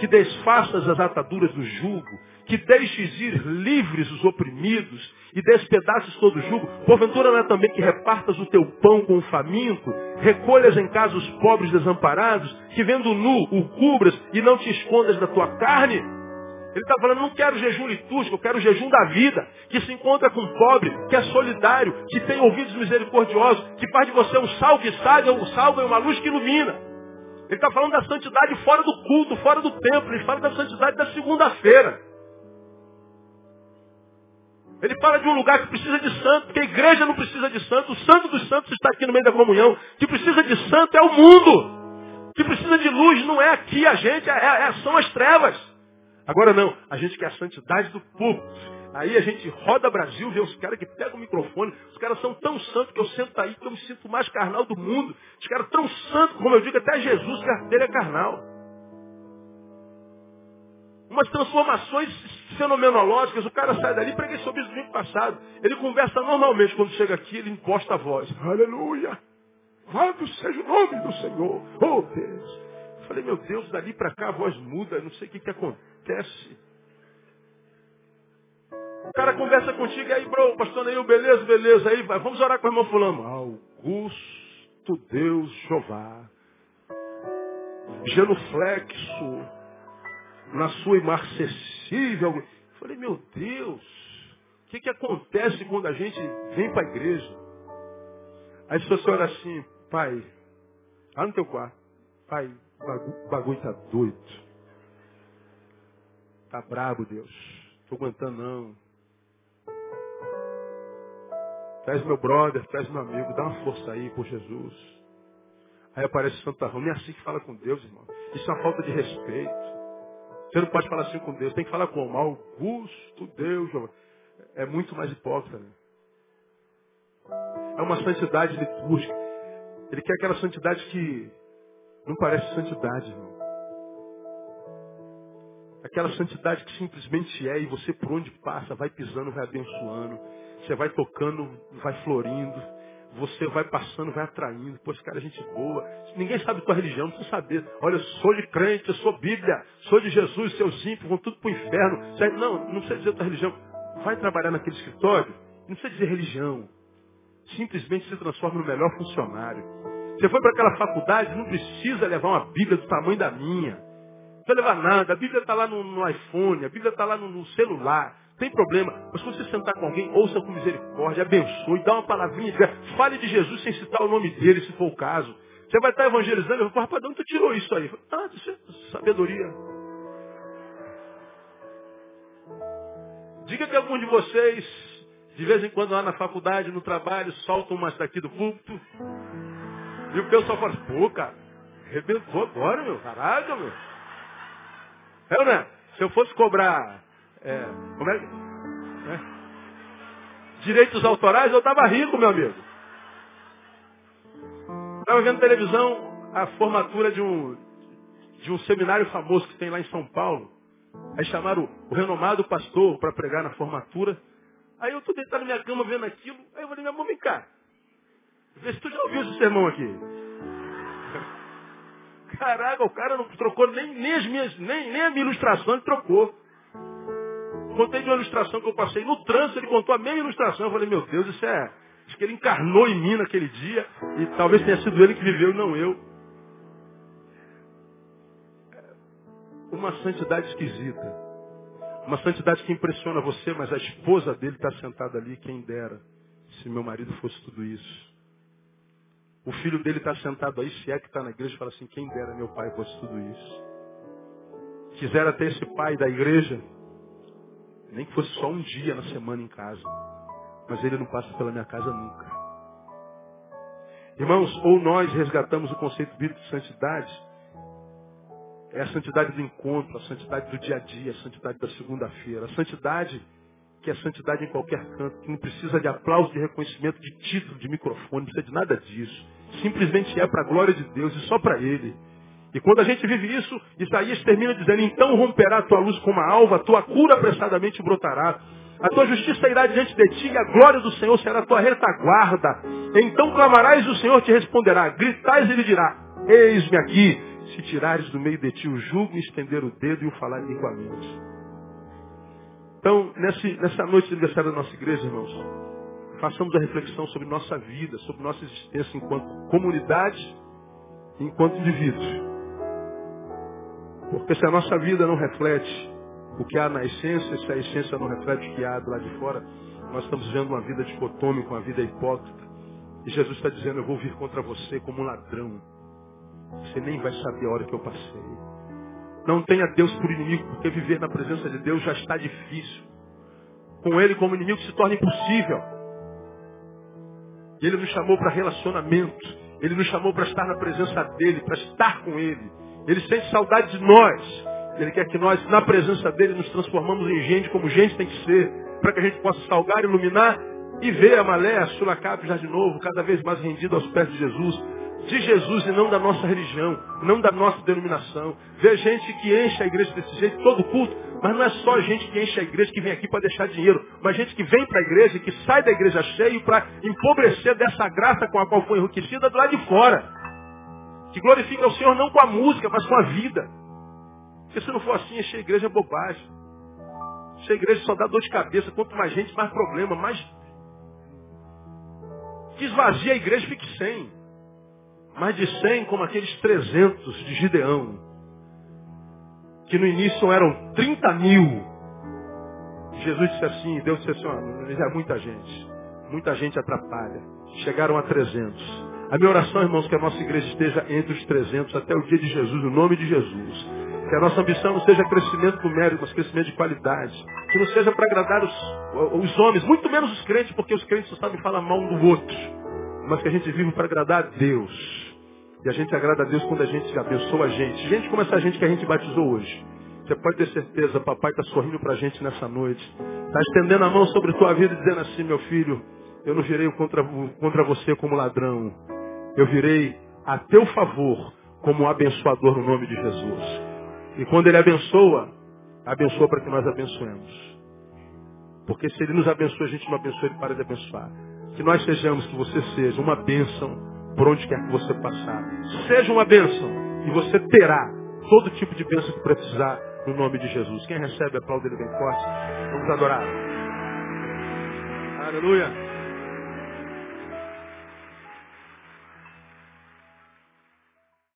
que desfaças as ataduras do jugo, que deixes ir livres os oprimidos e despedaces todo o jugo. Porventura não é também que repartas o teu pão com o faminto, recolhas em casa os pobres desamparados, que vendo nu o cubras e não te escondas da tua carne? Ele está falando, não quero jejum litúrgico, eu quero jejum da vida, que se encontra com o pobre, que é solidário, que tem ouvidos misericordiosos, que faz de você um sal que sai, um sal e uma luz que ilumina. Ele está falando da santidade fora do culto, fora do templo. Ele fala da santidade da segunda-feira. Ele fala de um lugar que precisa de santo, que a igreja não precisa de santo. O santo dos santos está aqui no meio da comunhão. Que precisa de santo é o mundo. Que precisa de luz não é aqui a gente, é, é, são as trevas. Agora não, a gente quer a santidade do público. Aí a gente roda Brasil, vê os caras que pegam o microfone, os caras são tão santos que eu sento aí que eu me sinto mais carnal do mundo. Os caras tão santos, como eu digo, até Jesus, dele é carnal. Umas transformações fenomenológicas, o cara sai dali, preguei sobre isso domingo passado. Ele conversa normalmente, quando chega aqui, ele imposta a voz. Aleluia! Louvado seja o nome do Senhor. Oh Deus! Falei, meu Deus, dali para cá a voz muda, não sei o que, que acontece. O cara conversa contigo, aí, bro, pastor Neil, beleza, beleza, aí vai, vamos orar com o irmão fulano. Augusto Deus Jeová, genuflexo, na sua imarcessível. Falei, meu Deus, o que, que acontece quando a gente vem para a igreja? Aí se você assim, pai, lá no teu quarto, pai, o bagulho tá doido. Tá brabo, Deus. Tô aguentando não. Traz meu brother, traz meu amigo, dá uma força aí por Jesus. Aí aparece Santa Roma. Não é assim que fala com Deus, irmão. Isso é uma falta de respeito. Você não pode falar assim com Deus. Tem que falar como? Augusto Deus. É muito mais hipócrita. Né? É uma santidade litúrgica. Ele quer aquela santidade que não parece santidade, irmão. Aquela santidade que simplesmente é e você por onde passa vai pisando, vai abençoando. Você vai tocando, vai florindo. Você vai passando, vai atraindo. Pois, cara, gente boa. Ninguém sabe tua religião, não precisa saber. Olha, eu sou de crente, eu sou Bíblia, sou de Jesus, seus ímpios vão tudo para o inferno. Não, não precisa dizer tua religião. Vai trabalhar naquele escritório, não precisa dizer religião. Simplesmente se transforma no melhor funcionário. Você foi para aquela faculdade, não precisa levar uma Bíblia do tamanho da minha. Não precisa levar nada. A Bíblia está lá no, no, iPhone, a Bíblia está lá no, no celular. Tem problema. Mas quando você sentar com alguém, ouça com misericórdia, abençoe, dá uma palavrinha, fale de Jesus sem citar o nome dele, se for o caso. Você vai estar evangelizando, eu falar, rapaz, tu tirou isso aí? Ah, isso é sabedoria. Diga que algum de vocês De vez em quando lá na faculdade, no trabalho, soltam umas daqui do púlpito. E o pessoal fala, pô, cara, arrebentou agora, meu. Caraca, meu. É, né? Se eu fosse cobrar, é, como é, é, direitos autorais, eu tava rico, meu amigo. Estava vendo televisão a formatura de um, de um seminário famoso que tem lá em São Paulo. Aí chamaram o renomado pastor para pregar na formatura. Aí eu estou deitado na minha cama vendo aquilo. Aí eu falei, meu irmão, vem cá. Vê se tu já ouviu esse sermão aqui. Caraca, o cara não trocou nem, nem, as minhas, nem, nem a minha ilustração, ele trocou. Contei de uma ilustração que eu passei no trânsito, ele contou a mesma ilustração. Eu falei, meu Deus, isso é. Acho que ele encarnou em mim naquele dia. E talvez tenha sido ele que viveu e não eu. Uma santidade esquisita. Uma santidade que impressiona você, mas a esposa dele está sentada ali, quem dera, se meu marido fosse tudo isso. O filho dele está sentado aí, se é que está na igreja, fala assim, quem dera meu pai fosse tudo isso. Quisera ter esse pai da igreja, nem que fosse só um dia na semana em casa. Mas ele não passa pela minha casa nunca. Irmãos, ou nós resgatamos o conceito bíblico de santidade, é a santidade do encontro, a santidade do dia a dia, a santidade da segunda-feira. A santidade que é santidade em qualquer canto, que não precisa de aplauso, de reconhecimento, de título, de microfone, não precisa de nada disso. Simplesmente é para a glória de Deus e só para Ele. E quando a gente vive isso, Isaías termina dizendo, então romperá a tua luz como a alva, a tua cura apressadamente brotará. A tua justiça irá diante de ti e a glória do Senhor será a tua retaguarda. Então clamarás e o Senhor te responderá. Gritais e ele dirá, eis-me aqui se tirares do meio de ti o jugo, estender o dedo e o falar igualmente. Então, nessa noite de aniversário da nossa igreja, irmãos, façamos a reflexão sobre nossa vida, sobre nossa existência enquanto comunidade enquanto indivíduos. Porque se a nossa vida não reflete o que há na essência, se a essência não reflete o que há do lado de fora, nós estamos vivendo uma vida dicotômica, uma vida hipócrita. E Jesus está dizendo, eu vou vir contra você como um ladrão. Você nem vai saber a hora que eu passei. Não tenha Deus por inimigo, porque viver na presença de Deus já está difícil. Com Ele como inimigo se torna impossível. Ele nos chamou para relacionamento. Ele nos chamou para estar na presença dEle, para estar com Ele. Ele sente saudade de nós. Ele quer que nós, na presença dEle, nos transformamos em gente como gente tem que ser. Para que a gente possa salgar, iluminar e ver a Malé, a Sulacabe já de novo, cada vez mais rendido aos pés de Jesus de Jesus e não da nossa religião, não da nossa denominação. Vê gente que enche a igreja desse jeito, todo culto, mas não é só gente que enche a igreja que vem aqui para deixar dinheiro, mas gente que vem para a igreja e que sai da igreja cheio para empobrecer dessa graça com a qual foi enriquecida do lado de fora. Que glorifica o Senhor não com a música, mas com a vida. Porque se não for assim, encher a igreja é bobagem. Encher a igreja só dá dor de cabeça. Quanto mais gente, mais problema, mais. Que esvazia a igreja, fique sem mais de 100 como aqueles 300 de Gideão, que no início eram 30 mil. Jesus disse assim, Deus disse assim, ó, é muita gente, muita gente atrapalha. Chegaram a 300. A minha oração, irmãos, que a nossa igreja esteja entre os 300 até o dia de Jesus, no nome de Jesus. Que a nossa ambição não seja crescimento numérico, mas crescimento de qualidade. Que não seja para agradar os, os homens, muito menos os crentes, porque os crentes só sabem falar mal um do outro. Mas que a gente vive para agradar a Deus. E a gente agrada a Deus quando a gente abençoa a gente. Gente como essa gente que a gente batizou hoje. Você pode ter certeza, papai está sorrindo para a gente nessa noite. Está estendendo a mão sobre tua vida e dizendo assim, meu filho, eu não virei contra, contra você como ladrão. Eu virei a teu favor como um abençoador no nome de Jesus. E quando ele abençoa, abençoa para que nós abençoemos. Porque se ele nos abençoa, a gente não abençoa, ele para de abençoar. Que nós sejamos, que você seja uma bênção por onde quer que você passar. Seja uma bênção e você terá todo tipo de bênção que precisar no nome de Jesus. Quem recebe, aplaude ele bem forte. Vamos adorar. Aleluia.